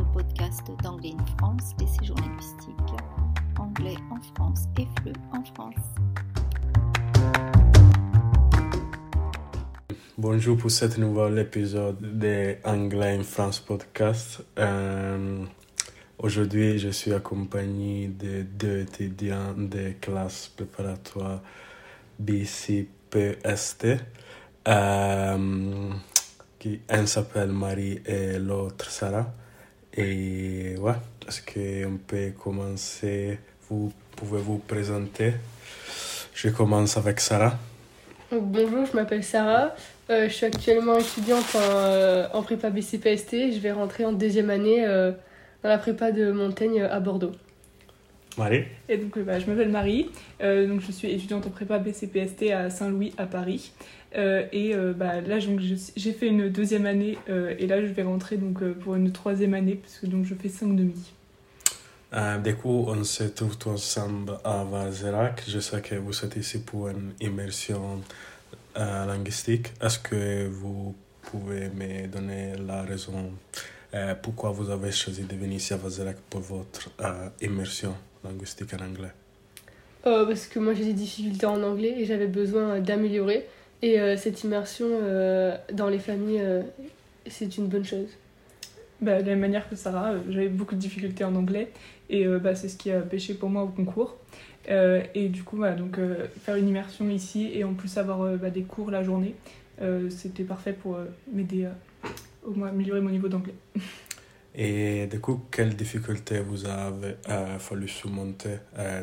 sur le podcast d'Anglais in France, des séjours linguistiques. Anglais en France et FLE en France. Bonjour pour cet nouvel épisode de Anglais in France podcast. Euh, Aujourd'hui, je suis accompagné de deux étudiants de classe préparatoire BCPST. Euh, qui, un s'appelle Marie et l'autre Sarah. Et ouais, est-ce qu'on peut commencer? Vous pouvez vous présenter Je commence avec Sarah. Bonjour, je m'appelle Sarah. Euh, je suis actuellement étudiante en, euh, prépa BCPST. Je vais rentrer en deuxième année euh, dans la prépa de Montaigne à Bordeaux. Marie Et donc, bah, je m'appelle Marie. donc, je suis étudiante en prépa BCPST à Saint-Louis, à Paris. et bah, là, j'ai fait une deuxième année. et là, je vais rentrer donc, pour une troisième année, parce que donc, je fais cinq demi. Euh, du coup, on se trouve tous ensemble à Vazerac. Je sais que vous êtes ici pour une immersion euh, linguistique. Est-ce que vous pouvez me donner la raison euh, pourquoi vous avez choisi de venir ici à Vazerac pour votre euh, immersion? Linguistique en anglais Parce que moi j'ai des difficultés en anglais et j'avais besoin d'améliorer. Et cette immersion dans les familles, c'est une bonne chose. Bah, de la même manière que Sarah, j'avais beaucoup de difficultés en anglais et bah, c'est ce qui a pêché pour moi au concours. Euh, et du coup, voilà, donc euh, faire une immersion ici et en plus avoir euh, bah, des cours la journée, c'était parfait pour m'aider au moins améliorer mon niveau d'anglais. Et du coup, quelles difficultés vous avez fallu surmonter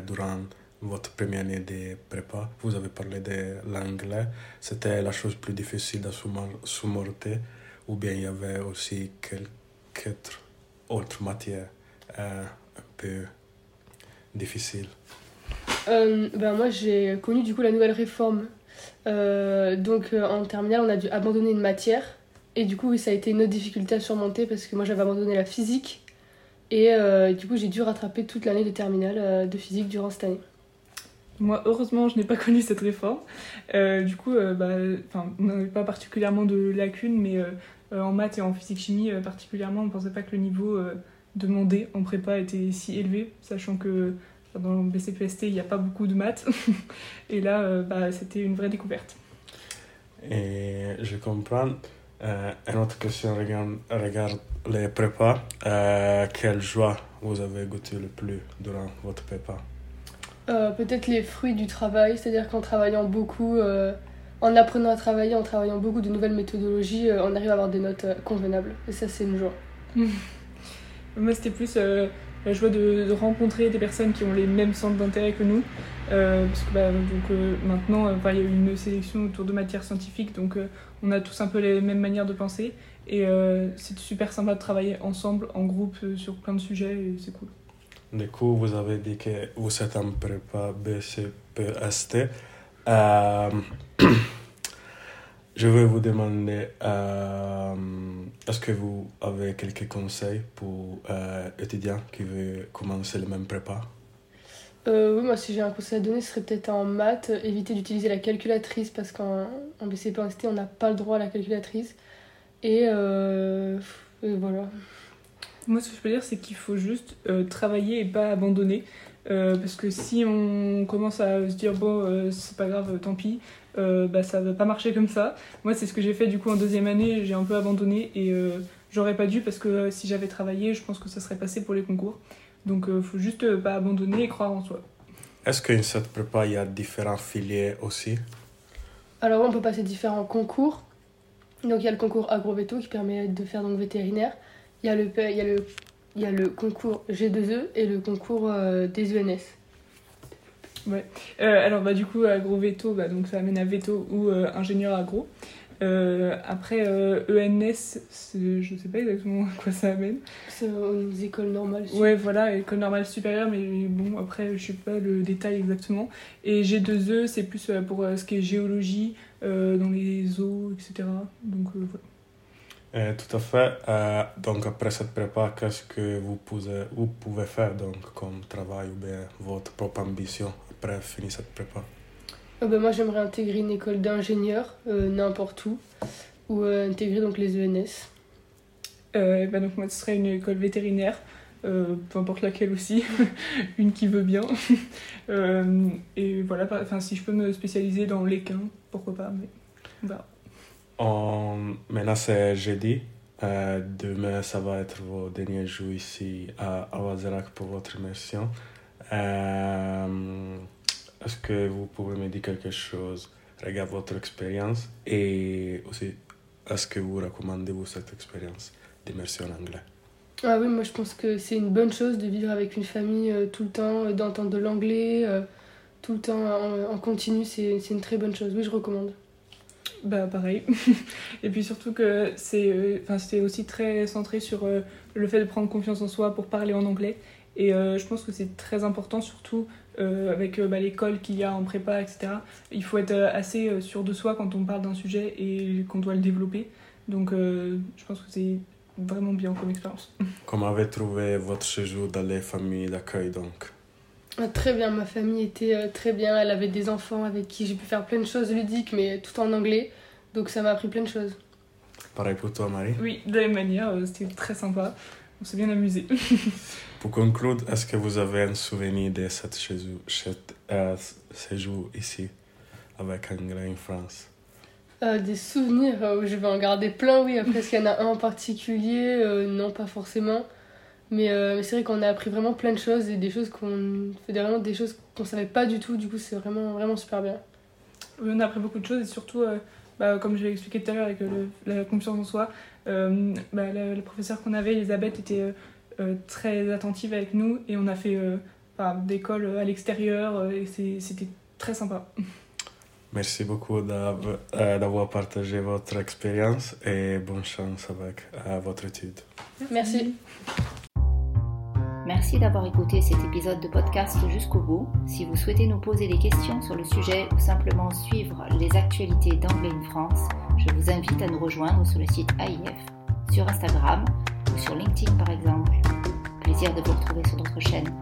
durant votre première année de prépa? Vous avez parlé de l'anglais. C'était la chose plus difficile à surmonter ou bien il y avait aussi quelques autres matières un peu difficiles euh, ben Moi, j'ai connu du coup la nouvelle réforme. Euh, donc euh, en terminale, on a dû abandonner une matière. Et du coup, oui, ça a été une autre difficulté à surmonter parce que moi, j'avais abandonné la physique. Et du coup, j'ai dû rattraper toute l'année de terminale de physique durant cette année. Moi, heureusement, je n'ai pas connu cette réforme. du coup, bah, on n'avait pas particulièrement de lacunes, mais en maths et en physique-chimie particulièrement, on ne pensait pas que le niveau demandé en prépa était si élevé, sachant que dans le BCPST, il n'y a pas beaucoup de maths. Et là, euh, bah, c'était une vraie découverte. Et je comprends. Euh, une autre question regarde, regarde les prépas. Euh, quelle joie vous avez goûté le plus durant votre prépa? Peut-être les fruits du travail, c'est-à-dire qu'en travaillant beaucoup, en apprenant à travailler, en travaillant beaucoup de nouvelles méthodologies, on arrive à avoir des notes convenables. Et ça, c'est une joie. Moi, c'était plus la joie de, rencontrer des personnes qui ont les mêmes centres d'intérêt que nous. Euh, parce que bah, donc, euh, maintenant, il y a une sélection autour de matières scientifiques, donc euh, on a tous un peu les mêmes manières de penser. Et c'est super sympa de travailler ensemble, en groupe, sur plein de sujets, et c'est cool. Du coup, vous avez dit que vous êtes en prépa BCPST. Je vais vous demander, euh, est-ce que vous avez quelques conseils pour euh, étudiants qui veulent commencer le même prépa? Euh, Oui, moi si j'ai un conseil à donner, ce serait peut-être en maths, éviter d'utiliser la calculatrice parce qu'en BCPST, on n'a pas le droit à la calculatrice. Et, euh, et, voilà. Moi, ce que je peux dire, c'est qu'il faut juste travailler et pas abandonner. Parce que si on commence à se dire, bon, c'est pas grave, tant pis, euh, bah, ça va pas marcher comme ça. Moi, c'est ce que j'ai fait du coup en deuxième année, j'ai un peu abandonné et euh, j'aurais pas dû parce que euh, si j'avais travaillé, je pense que ça serait passé pour les concours. Donc, il faut juste pas abandonner et croire en soi. Est-ce qu'une cette prépa, il y a différents filières aussi? Alors, on peut passer différents concours. Donc, il y a le concours agroveto qui permet de faire donc vétérinaire. Il y a le, il y a le, il y a le concours G2E et le concours des ENS. Ouais. Euh, alors, bah, du coup, agro-veto, bah, donc ça amène à veto ou euh, ingénieur agro. Euh, après, ENS, e je sais pas exactement à quoi ça amène. C'est une école normale. Ouais, voilà, école normale supérieure, mais bon, après, je sais pas le détail exactement. Et G2E, c'est plus pour ce qui est géologie, dans les eaux, etc. Donc, voilà. Tout à fait. donc après cette prépa, qu'est-ce que vous pouvez, vous pouvez faire donc, comme travail ou bien votre propre ambition après finir cette prépa? Oh ben Moi, j'aimerais intégrer une école d'ingénieur, euh, n'importe où, ou euh, intégrer donc les ENS. Euh, bah donc moi ce serait une école vétérinaire, euh, peu importe laquelle aussi, une qui veut bien. Euh, et voilà, enfin si je peux me spécialiser dans l'équin, pourquoi pas, mais. On- Maintenant, c'est jeudi. Euh, demain, ça va être vos derniers jours ici à Awazerac pour votre immersion. Euh, Est-ce que vous pouvez me dire quelque chose regarde votre expérience et aussi est-ce que vous recommandez-vous cette expérience d'immersion en anglais? Ah oui, moi je pense que c'est une bonne chose de vivre avec une famille euh, tout le temps, d'entendre de l'anglais, tout le temps en, en continu, c'est une très bonne chose. Oui, je recommande. Bah pareil. et puis surtout que c'est euh, enfin c'était aussi très centré sur euh, le fait de prendre confiance en soi pour parler en anglais. Et euh, je pense que c'est très important, surtout avec bah, l'école qu'il y a en prépa, etc. Il faut être assez sûr de soi quand on parle d'un sujet et qu'on doit le développer. Donc je pense que c'est vraiment bien comme expérience. Comment avez trouvé votre séjour dans les familles d'accueil donc? Ah, très bien, ma famille était euh, très bien. Elle avait des enfants avec qui j'ai pu faire plein de choses ludiques, mais tout en anglais. Donc ça m'a appris plein de choses. Pareil pour toi, Marie Oui, de la même manière, euh, c'était très sympa. On s'est bien amusé. Pour conclure, est-ce que vous avez un souvenir de cet séjour, cet, euh, séjour ici avec Anglais en France? Euh, des souvenirs, euh, je vais en garder plein, oui. Après, est-ce qu'il y en a un en particulier? Euh, Non, pas forcément. Mais euh, mais c'est vrai qu'on a appris vraiment plein de choses et des choses qu'on fait vraiment des choses qu'on savait pas du tout. Du coup, c'est vraiment, vraiment super bien. Oui, on a appris beaucoup de choses et surtout, euh, bah, comme je l'ai expliqué tout à l'heure avec euh, le- la confiance en soi, euh, bah, la, la professeure qu'on avait, Elisabeth, était euh, euh, très attentive avec nous et on a fait euh, enfin, des calls à l'extérieur et c'était très sympa. Merci beaucoup d'av- d'avoir partagé votre expérience et bonne chance avec euh, votre étude. Merci. Merci d'avoir écouté cet épisode de podcast jusqu'au bout. Si vous souhaitez nous poser des questions sur le sujet ou simplement suivre les actualités d'Anglais in France, je vous invite à nous rejoindre sur le site AIF, sur Instagram ou sur LinkedIn par exemple. Plaisir de vous retrouver sur notre chaîne.